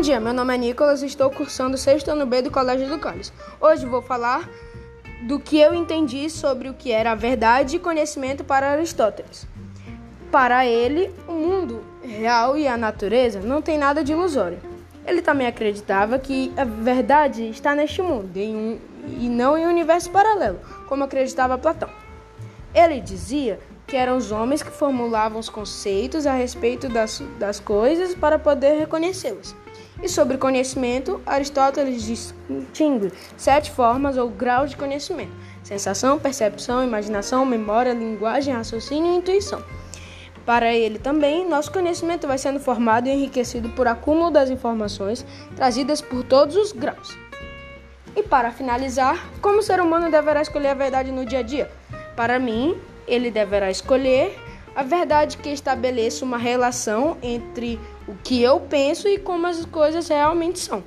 dia, meu nome é Nicolas e estou cursando o sexto ano B do Colégio do Cálice. Hoje vou falar do que eu entendi sobre o que era a verdade e conhecimento para Aristóteles. Para ele, o mundo real e a natureza não tem nada de ilusório. Ele também acreditava que a verdade está neste mundo um, e não em um universo paralelo, como acreditava Platão. Ele dizia que eram os homens que formulavam os conceitos a respeito das, das coisas para poder reconhecê-las. E sobre conhecimento, Aristóteles distingue sete formas ou graus de conhecimento: sensação, percepção, imaginação, memória, linguagem, raciocínio e intuição. Para ele também, nosso conhecimento vai sendo formado e enriquecido por acúmulo das informações trazidas por todos os graus. E para finalizar, como o ser humano deverá escolher a verdade no dia a dia? Para mim, ele deverá escolher a verdade que estabeleça uma relação entre o que eu penso e como as coisas realmente são.